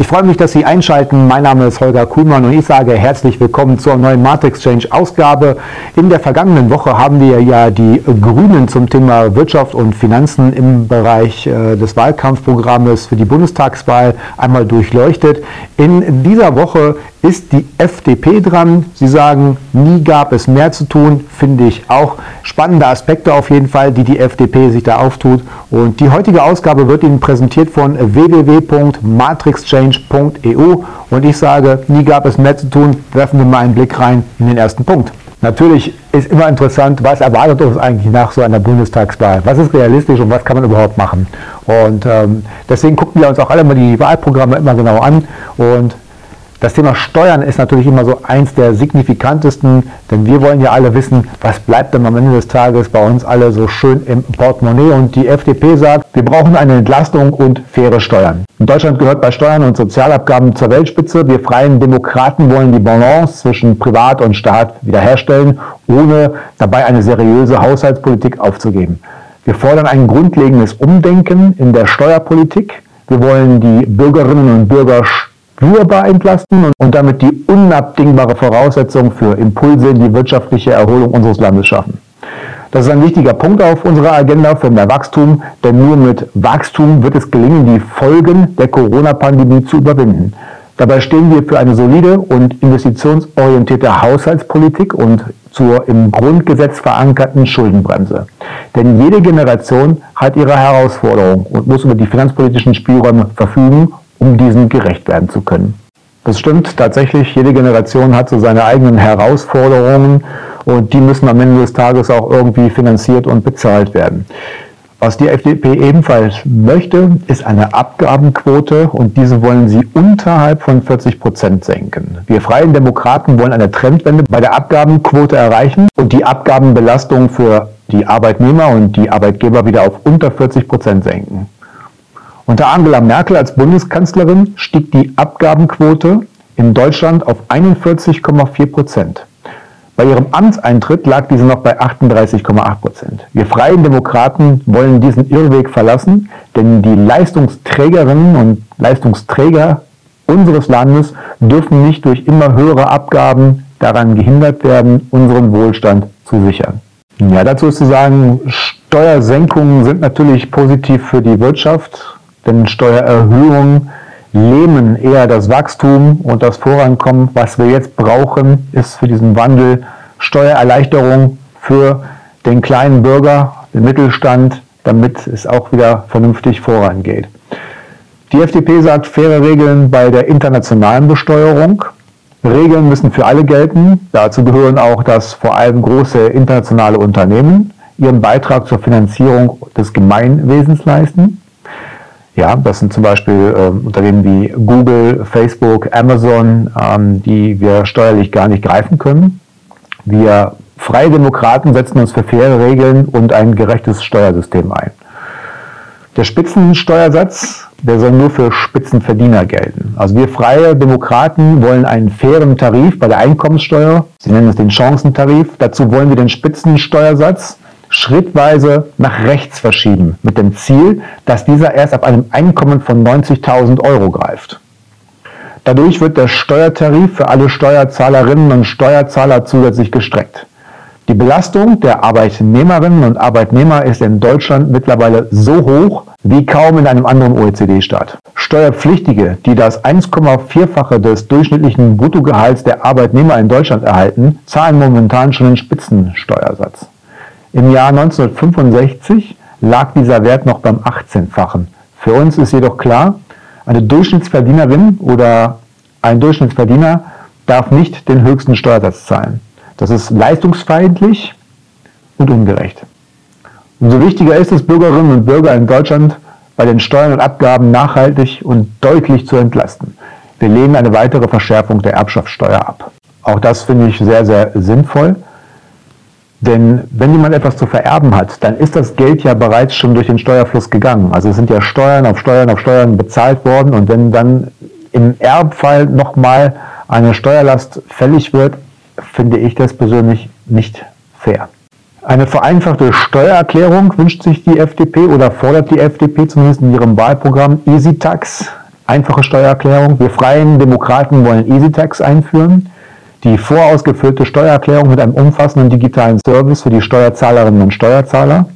Ich freue mich, dass Sie einschalten. Mein Name ist Holger Kuhlmann und ich sage herzlich willkommen zur neuen Matrix Change Ausgabe. In der vergangenen Woche haben wir ja die Grünen zum Thema Wirtschaft und Finanzen im Bereich äh, des Wahlkampfprogrammes für die Bundestagswahl einmal durchleuchtet. In dieser Woche ist die FDP dran. Sie sagen, nie gab es mehr zu tun, finde ich auch spannende Aspekte auf jeden Fall, die die FDP sich da auftut. Und die heutige Ausgabe wird Ihnen präsentiert von www.matrixchange.eu und ich sage, nie gab es mehr zu tun. Werfen wir mal einen Blick rein in den ersten Punkt. Natürlich ist immer interessant, was erwartet uns eigentlich nach so einer Bundestagswahl? Was ist realistisch und was kann man überhaupt machen? Und ähm, deswegen gucken wir uns auch alle mal die Wahlprogramme immer genau an und das Thema Steuern ist natürlich immer so eins der signifikantesten, denn wir wollen ja alle wissen, was bleibt denn am Ende des Tages bei uns alle so schön im Portemonnaie. Und die FDP sagt, wir brauchen eine Entlastung und faire Steuern. Deutschland gehört bei Steuern und Sozialabgaben zur Weltspitze. Wir freien Demokraten wollen die Balance zwischen Privat und Staat wiederherstellen, ohne dabei eine seriöse Haushaltspolitik aufzugeben. Wir fordern ein grundlegendes Umdenken in der Steuerpolitik. Wir wollen die Bürgerinnen und Bürger spürbar entlasten und, damit die unabdingbare Voraussetzung für Impulse in die wirtschaftliche Erholung unseres Landes schaffen. Das ist ein wichtiger Punkt auf unserer Agenda für mehr Wachstum, denn nur mit Wachstum wird es gelingen, die Folgen der Corona-Pandemie zu überwinden. Dabei stehen wir für eine solide und investitionsorientierte Haushaltspolitik und zur im Grundgesetz verankerten Schuldenbremse. Denn jede Generation hat ihre Herausforderungen und muss über die finanzpolitischen Spielräume verfügen, um diesen gerecht werden zu können. Das stimmt tatsächlich, jede Generation hat so seine eigenen Herausforderungen und die müssen am Ende des Tages auch irgendwie finanziert und bezahlt werden. Was die FDP ebenfalls möchte, ist eine Abgabenquote und diese wollen sie unterhalb von 40 Prozent senken. Wir Freien Demokraten wollen eine Trendwende bei der Abgabenquote erreichen und die Abgabenbelastung für die Arbeitnehmer und die Arbeitgeber wieder auf unter 40 Prozent senken. Unter Angela Merkel als Bundeskanzlerin stieg die Abgabenquote in Deutschland auf 41,4 Prozent. Bei ihrem Amtseintritt lag diese noch bei 38,8 Prozent. Wir Freien Demokraten wollen diesen Irrweg verlassen, denn die Leistungsträgerinnen und Leistungsträger unseres Landes dürfen nicht durch immer höhere Abgaben daran gehindert werden, unseren Wohlstand zu sichern. Ja, dazu ist zu sagen, Steuersenkungen sind natürlich positiv für die Wirtschaft, denn Steuererhöhungen lähmen eher das Wachstum und das Vorankommen. Was wir jetzt brauchen, ist für diesen Wandel Steuererleichterung für den kleinen Bürger, den Mittelstand, damit es auch wieder vernünftig vorangeht. Die FDP sagt faire Regeln bei der internationalen Besteuerung. Regeln müssen für alle gelten. Dazu gehören auch, dass vor allem große internationale Unternehmen ihren Beitrag zur Finanzierung des Gemeinwesens leisten. Ja, das sind zum Beispiel äh, Unternehmen wie Google, Facebook, Amazon, ähm, die wir steuerlich gar nicht greifen können. Wir Freie Demokraten setzen uns für faire Regeln und ein gerechtes Steuersystem ein. Der Spitzensteuersatz, der soll nur für Spitzenverdiener gelten. Also wir Freie Demokraten wollen einen fairen Tarif bei der Einkommenssteuer. Sie nennen es den Chancentarif. Dazu wollen wir den Spitzensteuersatz schrittweise nach rechts verschieben, mit dem Ziel, dass dieser erst ab einem Einkommen von 90.000 Euro greift. Dadurch wird der Steuertarif für alle Steuerzahlerinnen und Steuerzahler zusätzlich gestreckt. Die Belastung der Arbeitnehmerinnen und Arbeitnehmer ist in Deutschland mittlerweile so hoch wie kaum in einem anderen OECD-Staat. Steuerpflichtige, die das 1,4-fache des durchschnittlichen Bruttogehalts der Arbeitnehmer in Deutschland erhalten, zahlen momentan schon den Spitzensteuersatz. Im Jahr 1965 lag dieser Wert noch beim 18-fachen. Für uns ist jedoch klar, eine Durchschnittsverdienerin oder ein Durchschnittsverdiener darf nicht den höchsten Steuersatz zahlen. Das ist leistungsfeindlich und ungerecht. Umso wichtiger ist es, Bürgerinnen und Bürger in Deutschland bei den Steuern und Abgaben nachhaltig und deutlich zu entlasten. Wir lehnen eine weitere Verschärfung der Erbschaftssteuer ab. Auch das finde ich sehr, sehr sinnvoll. Denn wenn jemand etwas zu vererben hat, dann ist das Geld ja bereits schon durch den Steuerfluss gegangen. Also es sind ja Steuern auf Steuern auf Steuern bezahlt worden und wenn dann im Erbfall nochmal eine Steuerlast fällig wird, finde ich das persönlich nicht fair. Eine vereinfachte Steuererklärung wünscht sich die FDP oder fordert die FDP zumindest in ihrem Wahlprogramm EasyTax. Einfache Steuererklärung. Wir Freien Demokraten wollen EasyTax einführen. Die vorausgefüllte Steuererklärung mit einem umfassenden digitalen Service für die Steuerzahlerinnen und Steuerzahler.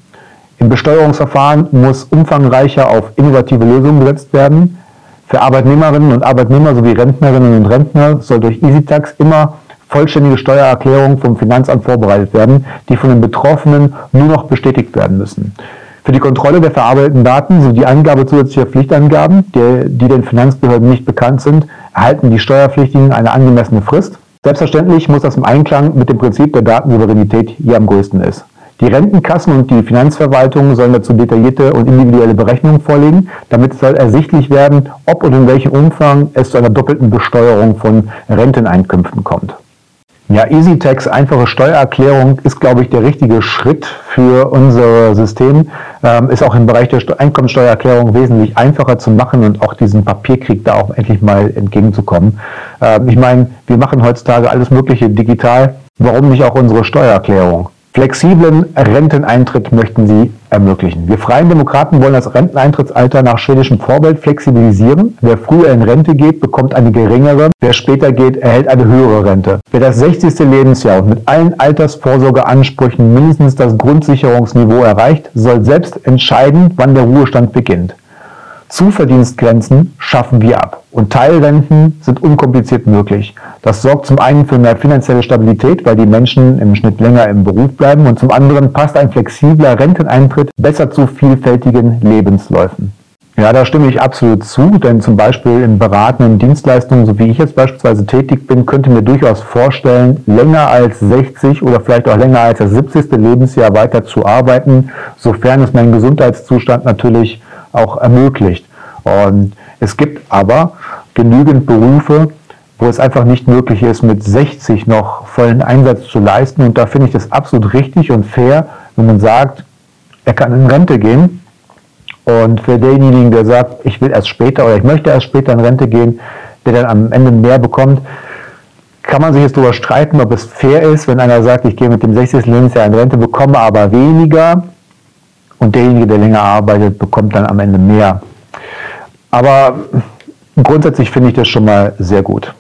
Im Besteuerungsverfahren muss umfangreicher auf innovative Lösungen gesetzt werden. Für Arbeitnehmerinnen und Arbeitnehmer sowie Rentnerinnen und Rentner soll durch EasyTax immer vollständige Steuererklärungen vom Finanzamt vorbereitet werden, die von den Betroffenen nur noch bestätigt werden müssen. Für die Kontrolle der verarbeiteten Daten sowie die Angabe zusätzlicher Pflichtangaben, die, den Finanzbehörden nicht bekannt sind, erhalten die Steuerpflichtigen eine angemessene Frist. Selbstverständlich muss das im Einklang mit dem Prinzip der Datensouveränität hier am größten ist. Die Rentenkassen und die Finanzverwaltung sollen dazu detaillierte und individuelle Berechnungen vorlegen. Damit soll ersichtlich werden, ob und in welchem Umfang es zu einer doppelten Besteuerung von Renteneinkünften kommt. Ja, EasyTax, einfache Steuererklärung, ist, glaube ich, der richtige Schritt für unser System. Ähm, ist auch im Bereich der Einkommensteuererklärung wesentlich einfacher zu machen und auch diesen Papierkrieg da auch endlich mal entgegenzukommen. Ähm, ich meine, wir machen heutzutage alles Mögliche digital. Warum nicht auch unsere Steuererklärung? Flexiblen Renteneintritt möchten sie ermöglichen. Wir Freien Demokraten wollen das Renteneintrittsalter nach schwedischem Vorbild flexibilisieren. Wer früher in Rente geht, bekommt eine geringere. Wer später geht, erhält eine höhere Rente. Wer das 60. Lebensjahr und mit allen Altersvorsorgeansprüchen mindestens das Grundsicherungsniveau erreicht, soll selbst entscheiden, wann der Ruhestand beginnt. Zuverdienstgrenzen schaffen wir ab und Teilrenten sind unkompliziert möglich. Das sorgt zum einen für mehr finanzielle Stabilität, weil die Menschen im Schnitt länger im Beruf bleiben und zum anderen passt ein flexibler Renteneintritt besser zu vielfältigen Lebensläufen. Ja, da stimme ich absolut zu, denn zum Beispiel in beratenden Dienstleistungen, so wie ich jetzt beispielsweise tätig bin, könnte mir durchaus vorstellen, länger als 60 oder vielleicht auch länger als das 70. Lebensjahr weiter zu arbeiten, sofern es mein Gesundheitszustand natürlich auch ermöglicht. Und es gibt aber genügend Berufe, wo es einfach nicht möglich ist, mit 60 noch vollen Einsatz zu leisten. Und da finde ich das absolut richtig und fair, wenn man sagt, er kann in Rente gehen. Und für denjenigen, der sagt, ich will erst später oder ich möchte erst später in Rente gehen, der dann am Ende mehr bekommt, kann man sich jetzt darüber streiten, ob es fair ist, wenn einer sagt, ich gehe mit dem 60. Lebensjahr in Rente, bekomme aber weniger und derjenige, der länger arbeitet, bekommt dann am Ende mehr. Aber grundsätzlich finde ich das schon mal sehr gut.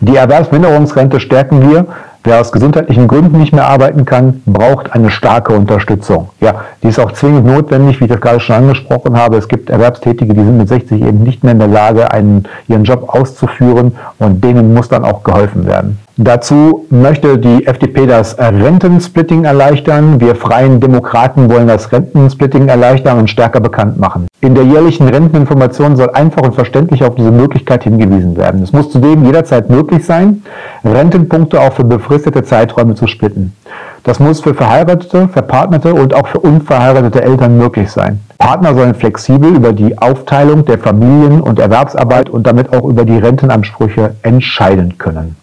Die Erwerbsminderungsrente stärken wir Wer aus gesundheitlichen Gründen nicht mehr arbeiten kann, braucht eine starke Unterstützung. Ja, die ist auch zwingend notwendig, wie ich das gerade schon angesprochen habe. Es gibt Erwerbstätige, die sind mit 60 eben nicht mehr in der Lage, einen, ihren Job auszuführen und denen muss dann auch geholfen werden. Dazu möchte die FDP das Rentensplitting erleichtern. Wir Freien Demokraten wollen das Rentensplitting erleichtern und stärker bekannt machen. In der jährlichen Renteninformation soll einfach und verständlich auf diese Möglichkeit hingewiesen werden. Es muss zudem jederzeit möglich sein, Rentenpunkte auch für befristete Zeiträume zu splitten. Das muss für verheiratete, verpartnerte und auch für unverheiratete Eltern möglich sein. Partner sollen flexibel über die Aufteilung der Familien- und Erwerbsarbeit und damit auch über die Rentenansprüche entscheiden können.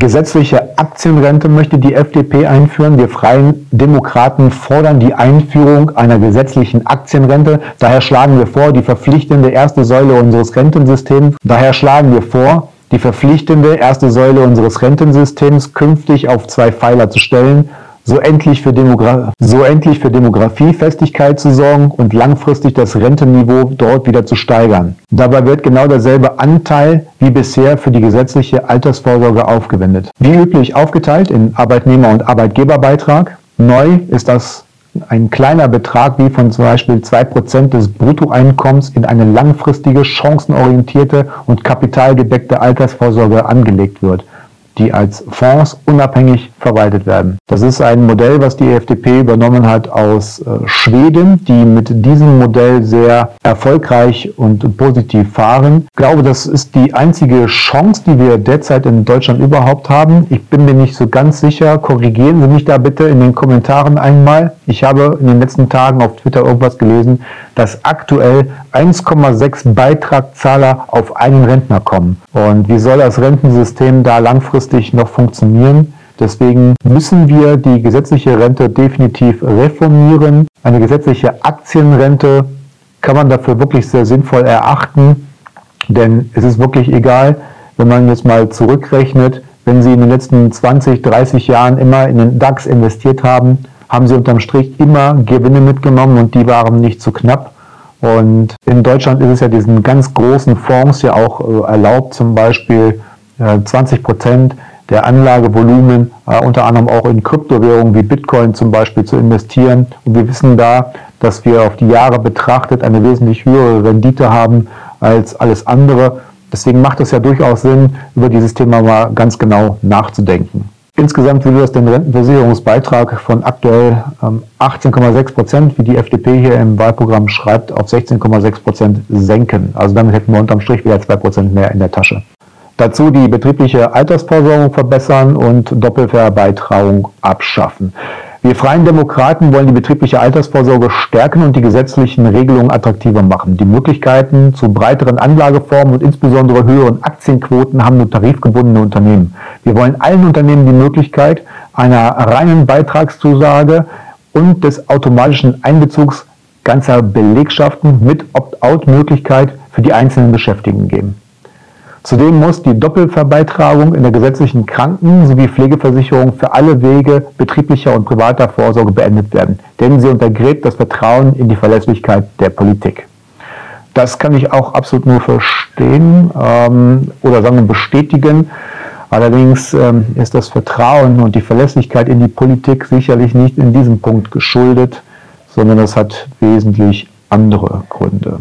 Gesetzliche Aktienrente möchte die FDP einführen. Wir Freien Demokraten fordern die Einführung einer gesetzlichen Aktienrente. Daher schlagen wir vor, die verpflichtende erste Säule unseres Rentensystems, daher schlagen wir vor, die verpflichtende erste Säule unseres Rentensystems künftig auf zwei Pfeiler zu stellen so endlich für, Demogra so endlich für Demografiefestigkeit zu sorgen und langfristig das Rentenniveau dort wieder zu steigern. Dabei wird genau derselbe Anteil wie bisher für die gesetzliche Altersvorsorge aufgewendet. Wie üblich aufgeteilt in Arbeitnehmer- und Arbeitgeberbeitrag. Neu ist das ein kleiner Betrag wie von zum Beispiel 2% des Bruttoeinkommens in eine langfristige, chancenorientierte und kapitalgedeckte Altersvorsorge angelegt wird die als Fonds unabhängig verwaltet werden. Das ist ein Modell, was die FDP übernommen hat aus äh, Schweden, die mit diesem Modell sehr erfolgreich und positiv fahren. Ich glaube, das ist die einzige Chance, die wir derzeit in Deutschland überhaupt haben. Ich bin mir nicht so ganz sicher. Korrigieren Sie mich da bitte in den Kommentaren einmal. Ich habe in den letzten Tagen auf Twitter irgendwas gelesen, dass aktuell 1,6 Beitragzahler auf einen Rentner kommen. Und wie soll das Rentensystem da langfristig noch funktionieren? Deswegen müssen wir die gesetzliche Rente definitiv reformieren. Eine gesetzliche Aktienrente kann man dafür wirklich sehr sinnvoll erachten, denn es ist wirklich egal, wenn man jetzt mal zurückrechnet, wenn Sie in den letzten 20, 30 Jahren immer in den DAX investiert haben, haben Sie unterm Strich immer Gewinne mitgenommen und die waren nicht zu knapp. Und in Deutschland ist es ja diesen ganz großen Fonds ja auch äh, erlaubt, zum Beispiel 20 äh, Prozent der Anlagevolumen äh, unter anderem auch in Kryptowährungen wie Bitcoin zum Beispiel zu investieren. Und wir wissen da, dass wir auf die Jahre betrachtet eine wesentlich höhere Rendite haben als alles andere. Deswegen macht es ja durchaus Sinn, über dieses Thema mal ganz genau nachzudenken. Insgesamt will das den Rentenversicherungsbeitrag von aktuell 18,6 ähm, Prozent, wie die FDP hier im Wahlprogramm schreibt, auf 16,6 Prozent senken. Also damit hätten wir unterm Strich wieder 2 Prozent mehr in der Tasche. Dazu die betriebliche Altersvorsorgung verbessern und Doppelverbeitragung abschaffen. Wir Freien Demokraten wollen die betriebliche Altersvorsorge stärken und die gesetzlichen Regelungen attraktiver machen. Die Möglichkeiten zu breiteren Anlageformen und insbesondere höheren Aktienquoten haben nur tarifgebundene Unternehmen. Wir wollen allen Unternehmen die Möglichkeit einer reinen Beitragszusage und des automatischen Einbezugs ganzer Belegschaften mit Opt-out-Möglichkeit für die einzelnen Beschäftigten geben. Zudem muss die Doppelverbeitragung in der gesetzlichen Kranken- sowie Pflegeversicherung für alle Wege betrieblicher und privater Vorsorge beendet werden, denn sie untergräbt das Vertrauen in die Verlässlichkeit der Politik. Das kann ich auch absolut nur verstehen ähm, oder sagen bestätigen. Allerdings ähm, ist das Vertrauen und die Verlässlichkeit in die Politik sicherlich nicht in diesem Punkt geschuldet, sondern das hat wesentlich andere Gründe.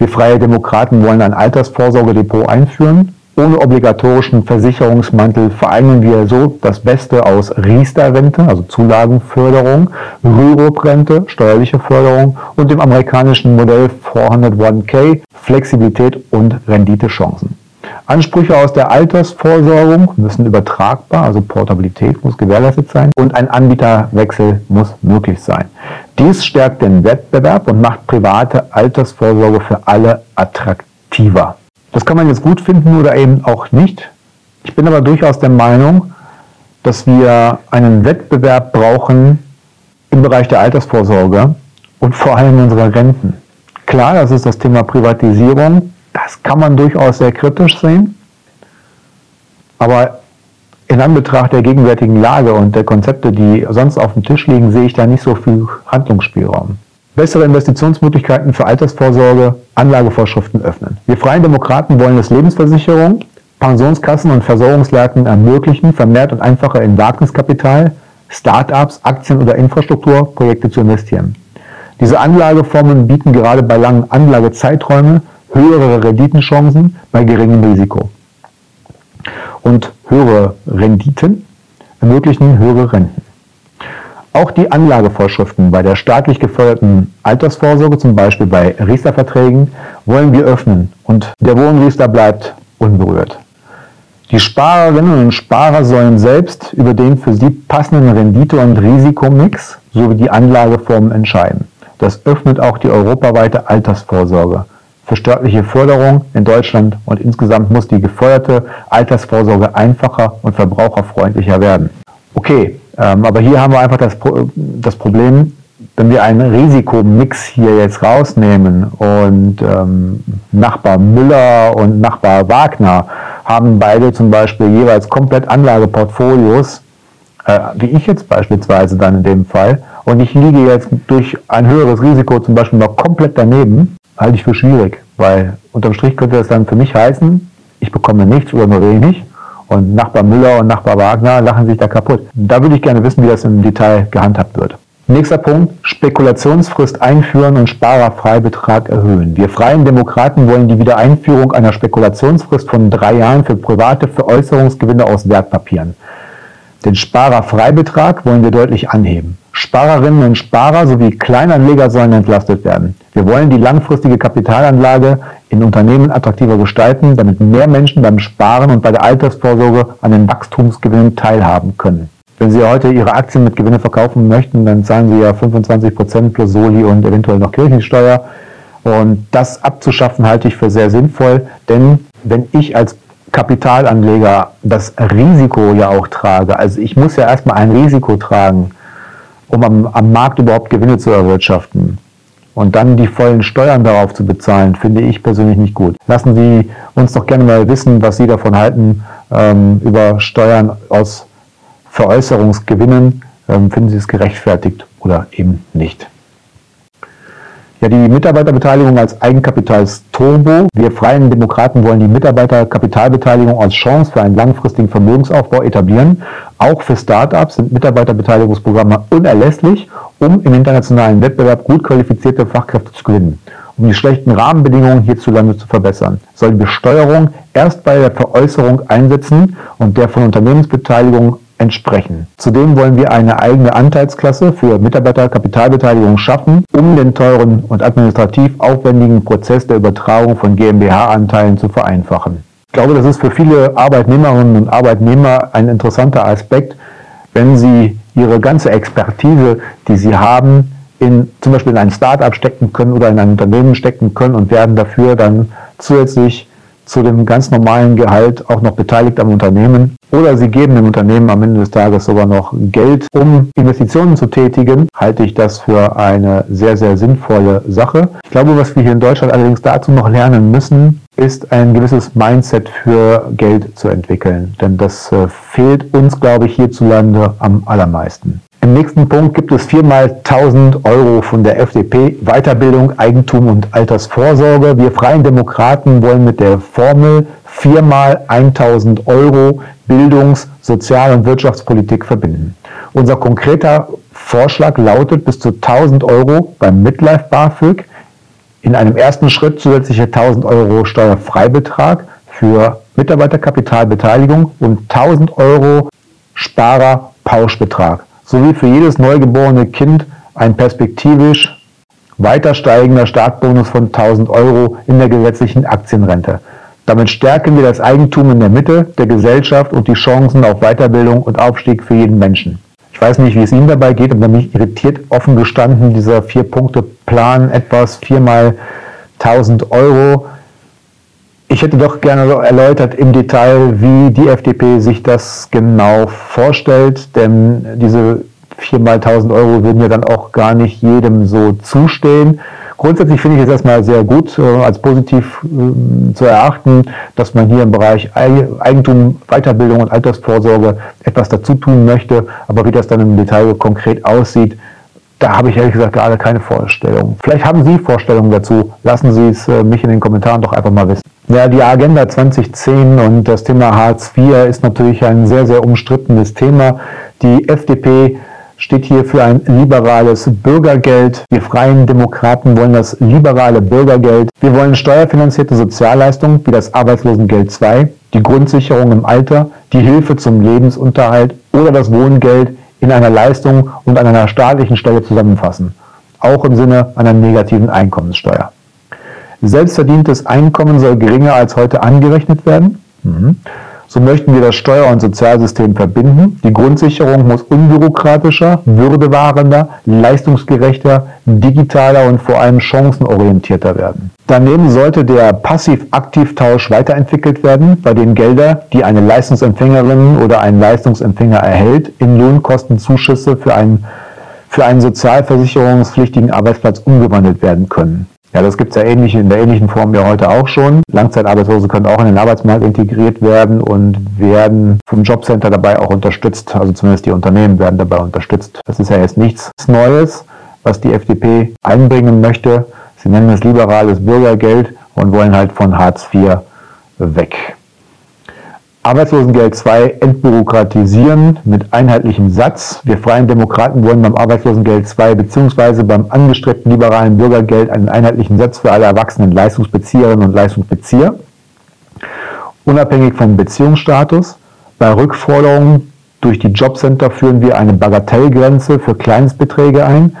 Wir Freie Demokraten wollen ein Altersvorsorgedepot einführen. Ohne obligatorischen Versicherungsmantel vereinen wir so das Beste aus Riester-Rente, also Zulagenförderung, Rürup-Rente, steuerliche Förderung und dem amerikanischen Modell 401k, Flexibilität und Renditechancen. Ansprüche aus der Altersvorsorgung müssen übertragbar, also Portabilität muss gewährleistet sein und ein Anbieterwechsel muss möglich sein. Dies stärkt den Wettbewerb und macht private Altersvorsorge für alle attraktiver. Das kann man jetzt gut finden oder eben auch nicht. Ich bin aber durchaus der Meinung, dass wir einen Wettbewerb brauchen im Bereich der Altersvorsorge und vor allem unserer Renten. Klar, das ist das Thema Privatisierung. Das kann man durchaus sehr kritisch sehen. Aber in Anbetracht der gegenwärtigen Lage und der Konzepte, die sonst auf dem Tisch liegen, sehe ich da nicht so viel Handlungsspielraum. Bessere Investitionsmöglichkeiten für Altersvorsorge, Anlagevorschriften öffnen. Wir Freien Demokraten wollen das Lebensversicherung, Pensionskassen und Versorgungswerken ermöglichen, vermehrt und einfacher in Wagniskapital, Start-ups, Aktien oder Infrastrukturprojekte zu investieren. Diese Anlageformen bieten gerade bei langen Anlagezeiträumen höhere Renditenchancen bei geringem Risiko. Und höhere Renditen ermöglichen höhere Renten. Auch die Anlagevorschriften bei der staatlich geförderten Altersvorsorge, zum Beispiel bei Riester-Verträgen, wollen wir öffnen und der Wohnriester bleibt unberührt. Die Sparerinnen und Sparer sollen selbst über den für sie passenden Rendite- und Risikomix sowie die Anlageformen entscheiden. Das öffnet auch die europaweite Altersvorsorge für staatliche Förderung in Deutschland und insgesamt muss die gefeuerte Altersvorsorge einfacher und verbraucherfreundlicher werden. Okay, ähm, aber hier haben wir einfach das, das Problem, wenn wir einen Risikomix hier jetzt rausnehmen und ähm, Nachbar Müller und Nachbar Wagner haben beide zum Beispiel jeweils komplett Anlageportfolios, äh, wie ich jetzt beispielsweise dann in dem Fall, und ich liege jetzt durch ein höheres Risiko zum Beispiel noch komplett daneben, halte ich für schwierig, weil unterm Strich könnte das dann für mich heißen, ich bekomme nichts oder nur wenig und Nachbar Müller und Nachbar Wagner lachen sich da kaputt. Da würde ich gerne wissen, wie das im Detail gehandhabt wird. Nächster Punkt, Spekulationsfrist einführen und Sparerfreibetrag erhöhen. Wir Freien Demokraten wollen die Wiedereinführung einer Spekulationsfrist von drei Jahren für private Veräußerungsgewinne aus Wertpapieren. Den Sparerfreibetrag wollen wir deutlich anheben. Sparerinnen und Sparer sowie Kleinanleger sollen entlastet werden. Wir wollen die langfristige Kapitalanlage in Unternehmen attraktiver gestalten, damit mehr Menschen beim Sparen und bei der Altersvorsorge an den Wachstumsgewinnen teilhaben können. Wenn Sie heute Ihre Aktien mit Gewinne verkaufen möchten, dann zahlen Sie ja 25% plus Soli und eventuell noch Kirchensteuer. Und das abzuschaffen halte ich für sehr sinnvoll, denn wenn ich als Kapitalanleger das Risiko ja auch trage, also ich muss ja erstmal ein Risiko tragen, um am, am Markt überhaupt Gewinne zu erwirtschaften. Und dann die vollen Steuern darauf zu bezahlen, finde ich persönlich nicht gut. Lassen Sie uns doch gerne mal wissen, was Sie davon halten ähm, über Steuern aus Veräußerungsgewinnen. Ähm, finden Sie es gerechtfertigt oder eben nicht? Ja, die Mitarbeiterbeteiligung als Eigenkapitalsturbo. Wir Freien Demokraten wollen die Mitarbeiterkapitalbeteiligung als Chance für einen langfristigen Vermögensaufbau etablieren. Auch für Startups sind Mitarbeiterbeteiligungsprogramme unerlässlich, um im internationalen Wettbewerb gut qualifizierte Fachkräfte zu gewinnen. Um die schlechten Rahmenbedingungen hierzulande zu verbessern, soll die Besteuerung erst bei der Veräußerung einsetzen und der von Unternehmensbeteiligung entsprechen. Zudem wollen wir eine eigene Anteilsklasse für Mitarbeiterkapitalbeteiligung schaffen, um den teuren und administrativ aufwendigen Prozess der Übertragung von GmbH-Anteilen zu vereinfachen. Ich glaube, das ist für viele Arbeitnehmerinnen und Arbeitnehmer ein interessanter Aspekt, wenn sie ihre ganze Expertise, die sie haben, in zum Beispiel in ein Startup stecken können oder in ein Unternehmen stecken können und werden dafür dann zusätzlich zu dem ganz normalen Gehalt auch noch beteiligt am Unternehmen. Oder sie geben dem Unternehmen am Ende des Tages sogar noch Geld, um Investitionen zu tätigen, halte ich das für eine sehr, sehr sinnvolle Sache. Ich glaube, was wir hier in Deutschland allerdings dazu noch lernen müssen, ist ein gewisses Mindset für Geld zu entwickeln. Denn das äh, fehlt uns, glaube ich, hierzulande am allermeisten. Im nächsten Punkt gibt es viermal 1000 Euro von der FDP Weiterbildung, Eigentum und Altersvorsorge. Wir Freien Demokraten wollen mit der Formel viermal 1000 Euro Bildungs-, Sozial- und Wirtschaftspolitik verbinden. Unser konkreter Vorschlag lautet bis zu 1000 Euro beim Midlife BAföG, in einem ersten Schritt zusätzliche 1000 Euro Steuerfreibetrag für Mitarbeiterkapitalbeteiligung und 1000 Euro Sparerpauschbetrag sowie für jedes neugeborene Kind ein perspektivisch weiter steigender Startbonus von 1000 Euro in der gesetzlichen Aktienrente. Damit stärken wir das Eigentum in der Mitte der Gesellschaft und die Chancen auf Weiterbildung und Aufstieg für jeden Menschen. Ich weiß nicht, wie es Ihnen dabei geht, aber mich irritiert offen gestanden dieser Vier-Punkte-Plan etwas, viermal 1000 Euro. Ich hätte doch gerne erläutert im Detail, wie die FDP sich das genau vorstellt, denn diese 4 mal 1000 Euro würden ja dann auch gar nicht jedem so zustehen. Grundsätzlich finde ich es erstmal sehr gut, äh, als positiv äh, zu erachten, dass man hier im Bereich Eigentum, Weiterbildung und Altersvorsorge etwas dazu tun möchte. Aber wie das dann im Detail konkret aussieht, da habe ich ehrlich gesagt gerade keine Vorstellung. Vielleicht haben Sie Vorstellungen dazu. Lassen Sie es äh, mich in den Kommentaren doch einfach mal wissen. Ja, die Agenda 2010 und das Thema Hartz IV ist natürlich ein sehr, sehr umstrittenes Thema. Die FDP steht hier für ein liberales Bürgergeld. Wir freien Demokraten wollen das liberale Bürgergeld. Wir wollen steuerfinanzierte Sozialleistungen wie das Arbeitslosengeld 2, die Grundsicherung im Alter, die Hilfe zum Lebensunterhalt oder das Wohngeld in einer Leistung und an einer staatlichen Stelle zusammenfassen, auch im Sinne einer negativen Einkommenssteuer. Selbstverdientes Einkommen soll geringer als heute angerechnet werden. Mhm. So möchten wir das Steuer- und Sozialsystem verbinden. Die Grundsicherung muss unbürokratischer, würdewahrender, leistungsgerechter, digitaler und vor allem chancenorientierter werden. Daneben sollte der Passiv-Aktiv-Tausch weiterentwickelt werden, bei dem Gelder, die eine Leistungsempfängerin oder ein Leistungsempfänger erhält, in Lohnkostenzuschüsse für einen, für einen sozialversicherungspflichtigen Arbeitsplatz umgewandelt werden können. Ja, das gibt es ja ähnlich, in der ähnlichen Form ja heute auch schon. Langzeitarbeitslose können auch in den Arbeitsmarkt integriert werden und werden vom Jobcenter dabei auch unterstützt. Also zumindest die Unternehmen werden dabei unterstützt. Das ist ja jetzt nichts Neues, was die FDP einbringen möchte. Sie nennen es liberales Bürgergeld und wollen halt von Hartz IV weg. Arbeitslosengeld 2 entbürokratisieren mit einheitlichem Satz. Wir Freien Demokraten wollen beim Arbeitslosengeld 2 bzw. beim angestrebten liberalen Bürgergeld einen einheitlichen Satz für alle erwachsenen Leistungsbezieherinnen und Leistungsbezieher. Unabhängig vom Beziehungsstatus. Bei Rückforderungen durch die Jobcenter führen wir eine Bagatellgrenze für Kleinstbeträge ein.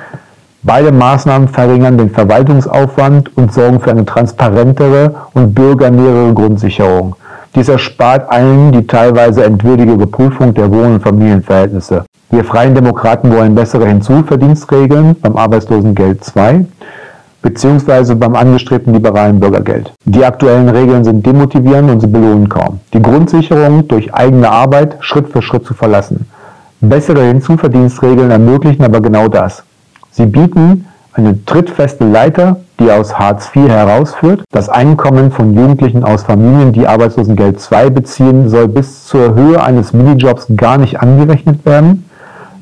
Beide Maßnahmen verringern den Verwaltungsaufwand und sorgen für eine transparentere und bürgernähere Grundsicherung. Dies erspart allen die teilweise entwürdige Überprüfung der Wohn- und Familienverhältnisse. Wir Freien Demokraten wollen bessere Hinzuverdienstregeln beim Arbeitslosengeld 2 bzw. beim angestrebten liberalen Bürgergeld. Die aktuellen Regeln sind demotivierend und sie belohnen kaum. Die Grundsicherung durch eigene Arbeit Schritt für Schritt zu verlassen. Bessere Hinzuverdienstregeln ermöglichen aber genau das. Sie bieten eine trittfeste Leiter, die aus Hartz IV herausführt. Das Einkommen von Jugendlichen aus Familien, die Arbeitslosengeld II beziehen, soll bis zur Höhe eines Minijobs gar nicht angerechnet werden.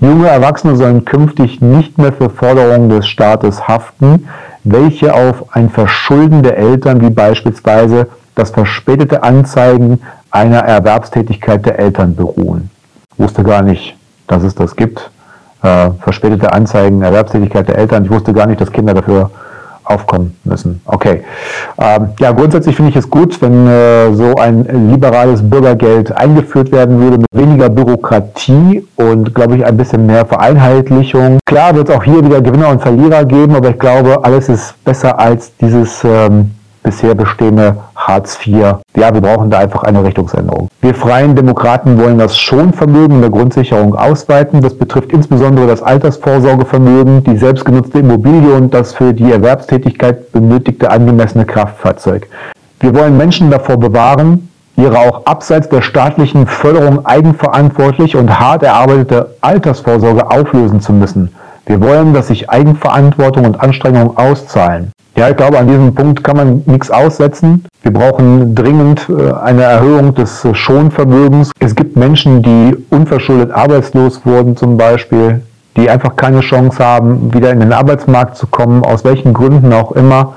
Junge Erwachsene sollen künftig nicht mehr für Forderungen des Staates haften, welche auf ein Verschulden der Eltern, wie beispielsweise das verspätete Anzeigen einer Erwerbstätigkeit der Eltern beruhen. Ich wusste gar nicht, dass es das gibt. Äh, verspätete Anzeigen, Erwerbstätigkeit der Eltern. Ich wusste gar nicht, dass Kinder dafür aufkommen müssen. Okay. Ähm, ja, grundsätzlich finde ich es gut, wenn äh, so ein liberales Bürgergeld eingeführt werden würde mit weniger Bürokratie und, glaube ich, ein bisschen mehr Vereinheitlichung. Klar wird es auch hier wieder Gewinner und Verlierer geben, aber ich glaube, alles ist besser als dieses ähm, bisher bestehende Hartz IV. Ja, wir brauchen da einfach eine Richtungsänderung. Wir Freien Demokraten wollen das Schonvermögen der Grundsicherung ausweiten. Das betrifft insbesondere das Altersvorsorgevermögen, die selbstgenutzte Immobilie und das für die Erwerbstätigkeit benötigte angemessene Kraftfahrzeug. Wir wollen Menschen davor bewahren, ihre auch abseits der staatlichen Förderung eigenverantwortlich und hart erarbeitete Altersvorsorge auflösen zu müssen. Wir wollen, dass sich Eigenverantwortung und Anstrengung auszahlen. Ja, ich glaube, an diesem Punkt kann man nichts aussetzen. Wir brauchen dringend äh, eine Erhöhung des Schonvermögens. Es gibt Menschen, die unverschuldet arbeitslos wurden zum Beispiel, die einfach keine Chance haben, wieder in den Arbeitsmarkt zu kommen, aus welchen Gründen auch immer,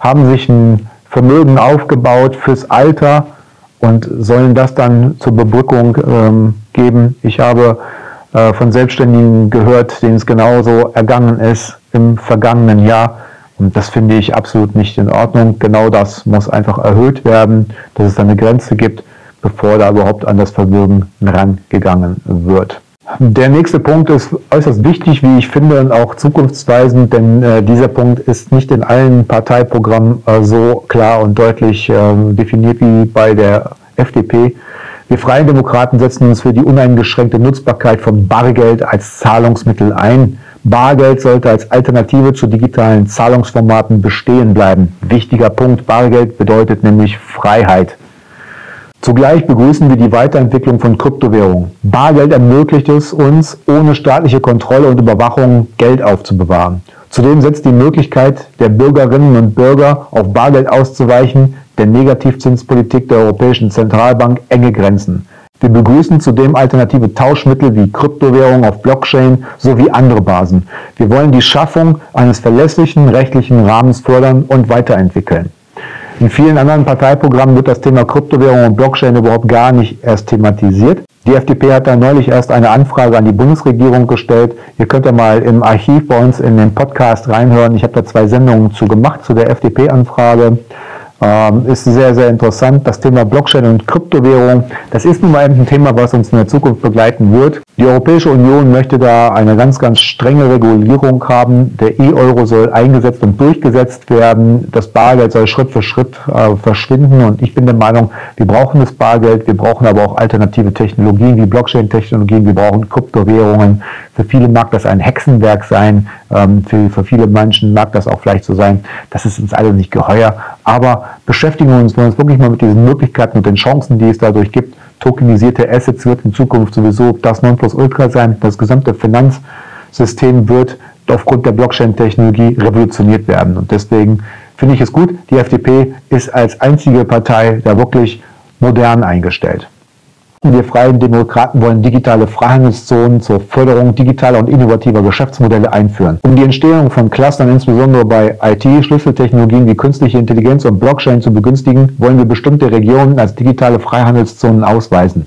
haben sich ein Vermögen aufgebaut fürs Alter und sollen das dann zur Bebrückung ähm, geben. Ich habe äh, von Selbstständigen gehört, denen es genauso ergangen ist im vergangenen Jahr und das finde ich absolut nicht in Ordnung. Genau das muss einfach erhöht werden, dass es eine Grenze gibt, bevor da überhaupt an das Vermögen rangegangen wird. Der nächste Punkt ist äußerst wichtig, wie ich finde, und auch zukunftsweisend, denn äh, dieser Punkt ist nicht in allen Parteiprogrammen äh, so klar und deutlich äh, definiert wie bei der FDP. Wir Freien Demokraten setzen uns für die uneingeschränkte Nutzbarkeit von Bargeld als Zahlungsmittel ein. Bargeld sollte als Alternative zu digitalen Zahlungsformaten bestehen bleiben. Wichtiger Punkt, Bargeld bedeutet nämlich Freiheit. Zugleich begrüßen wir die Weiterentwicklung von Kryptowährungen. Bargeld ermöglicht es uns, ohne staatliche Kontrolle und Überwachung Geld aufzubewahren. Zudem setzt die Möglichkeit der Bürgerinnen und Bürger, auf Bargeld auszuweichen, der Negativzinspolitik der Europäischen Zentralbank enge Grenzen. Wir begrüßen zudem alternative Tauschmittel wie Kryptowährungen auf Blockchain sowie andere Basen. Wir wollen die Schaffung eines verlässlichen rechtlichen Rahmens fördern und weiterentwickeln. In vielen anderen Parteiprogrammen wird das Thema Kryptowährung und Blockchain überhaupt gar nicht erst thematisiert. Die FDP hat da neulich erst eine Anfrage an die Bundesregierung gestellt. Ihr könnt ja mal im Archiv bei uns in den Podcast reinhören. Ich habe da zwei Sendungen zu gemacht zu der FDP-Anfrage. Ähm, ist sehr, sehr interessant. Das Thema Blockchain und Kryptowährung, das ist nun mal ein Thema, was uns in der Zukunft begleiten wird. Die Europäische Union möchte da eine ganz, ganz strenge Regulierung haben. Der E-Euro soll eingesetzt und durchgesetzt werden. Das Bargeld soll Schritt für Schritt äh, verschwinden. Und ich bin der Meinung, wir brauchen das Bargeld, wir brauchen aber auch alternative Technologien wie Blockchain-Technologien, wir brauchen Kryptowährungen. Für viele mag das ein Hexenwerk sein, ähm, für, für viele Menschen mag das auch vielleicht so sein. Das ist uns alle nicht geheuer. Aber beschäftigen wir uns, uns wirklich mal mit diesen Möglichkeiten und den Chancen, die es dadurch gibt. Tokenisierte Assets wird in Zukunft sowieso das Nonplusultra sein. Das gesamte Finanzsystem wird aufgrund der Blockchain-Technologie revolutioniert werden. Und deswegen finde ich es gut, die FDP ist als einzige Partei da wirklich modern eingestellt. Wir Freien Demokraten wollen digitale Freihandelszonen zur Förderung digitaler und innovativer Geschäftsmodelle einführen. Um die Entstehung von Clustern, insbesondere bei IT-Schlüsseltechnologien wie künstliche Intelligenz und Blockchain zu begünstigen, wollen wir bestimmte Regionen als digitale Freihandelszonen ausweisen.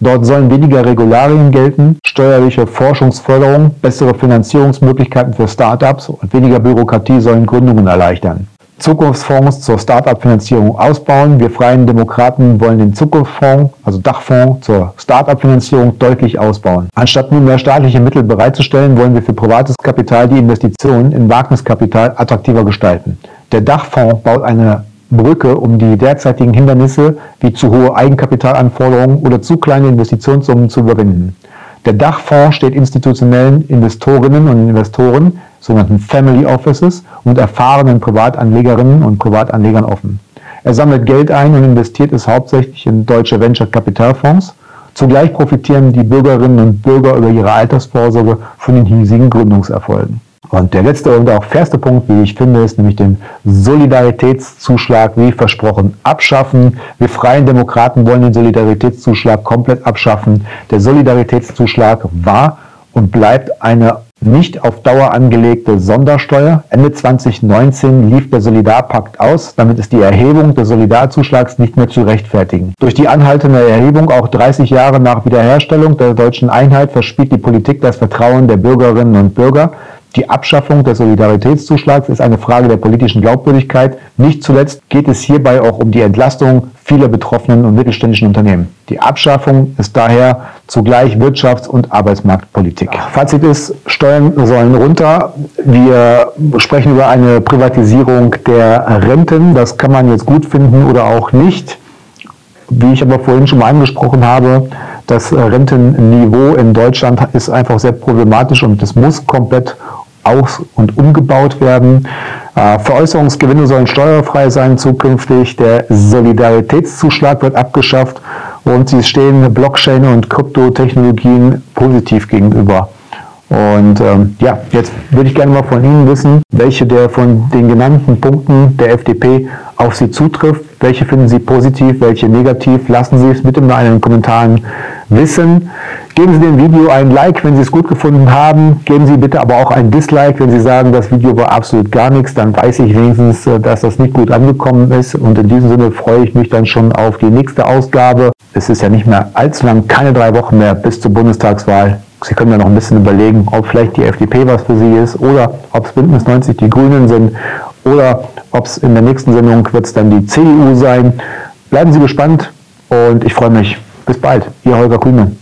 Dort sollen weniger Regularien gelten, steuerliche Forschungsförderung, bessere Finanzierungsmöglichkeiten für Startups und weniger Bürokratie sollen Gründungen erleichtern. Zukunftsfonds zur Start-up-Finanzierung ausbauen. Wir Freien Demokraten wollen den Zukunftsfonds, also Dachfonds zur Start-up-Finanzierung deutlich ausbauen. Anstatt nun mehr staatliche Mittel bereitzustellen, wollen wir für privates Kapital die Investitionen in Wagniskapital attraktiver gestalten. Der Dachfonds baut eine Brücke, um die derzeitigen Hindernisse wie zu hohe Eigenkapitalanforderungen oder zu kleine Investitionssummen zu überwinden. Der Dachfonds steht institutionellen Investorinnen und Investoren sogenannten Family Offices und erfahrenen Privatanlegerinnen und Privatanlegern offen. Er sammelt Geld ein und investiert es hauptsächlich in deutsche Venture-Kapitalfonds. Zugleich profitieren die Bürgerinnen und Bürger über ihre Altersvorsorge von den hiesigen Gründungserfolgen. Und der letzte und auch fairste Punkt, wie ich finde, ist nämlich den Solidaritätszuschlag, wie versprochen, abschaffen. Wir Freien Demokraten wollen den Solidaritätszuschlag komplett abschaffen. Der Solidaritätszuschlag war und bleibt eine nicht auf Dauer angelegte Sondersteuer. Ende 2019 lief der Solidarpakt aus. Damit ist die Erhebung des Solidarzuschlags nicht mehr zu rechtfertigen. Durch die anhaltende Erhebung auch 30 Jahre nach Wiederherstellung der deutschen Einheit verspielt die Politik das Vertrauen der Bürgerinnen und Bürger. Die Abschaffung des Solidaritätszuschlags ist eine Frage der politischen Glaubwürdigkeit. Nicht zuletzt geht es hierbei auch um die Entlastung vieler betroffenen und mittelständischen Unternehmen. Die Abschaffung ist daher zugleich Wirtschafts- und Arbeitsmarktpolitik. Fazit ist, Steuern sollen runter. Wir sprechen über eine Privatisierung der Renten. Das kann man jetzt gut finden oder auch nicht. Wie ich aber vorhin schon mal angesprochen habe, das Rentenniveau in Deutschland ist einfach sehr problematisch und es muss komplett aus- und umgebaut werden. Äh, Veräußerungsgewinne sollen steuerfrei sein zukünftig. Der Solidaritätszuschlag wird abgeschafft und sie stehen Blockchain und Kryptotechnologien positiv gegenüber. Und ähm, ja, jetzt würde ich gerne mal von Ihnen wissen, welche der von den genannten Punkten der FDP auf Sie zutrifft. Welche finden Sie positiv, welche negativ? Lassen Sie es bitte mal in den Kommentaren wissen. Geben Sie dem Video ein Like, wenn Sie es gut gefunden haben. Geben Sie bitte aber auch ein Dislike, wenn Sie sagen, das Video war absolut gar nichts. Dann weiß ich wenigstens, äh, dass das nicht gut angekommen ist. Und in diesem Sinne freue ich mich dann schon auf die nächste Ausgabe. Es ist ja nicht mehr allzu lang, keine drei Wochen mehr bis zur Bundestagswahl. Sie können ja noch ein bisschen überlegen, ob vielleicht die FDP was für Sie ist oder ob es Bündnis 90 die Grünen sind oder ob es in der nächsten Sendung wird es dann die CDU sein. Bleiben Sie gespannt und ich freue mich. Bis bald. Ihr Holger Kuhlmann.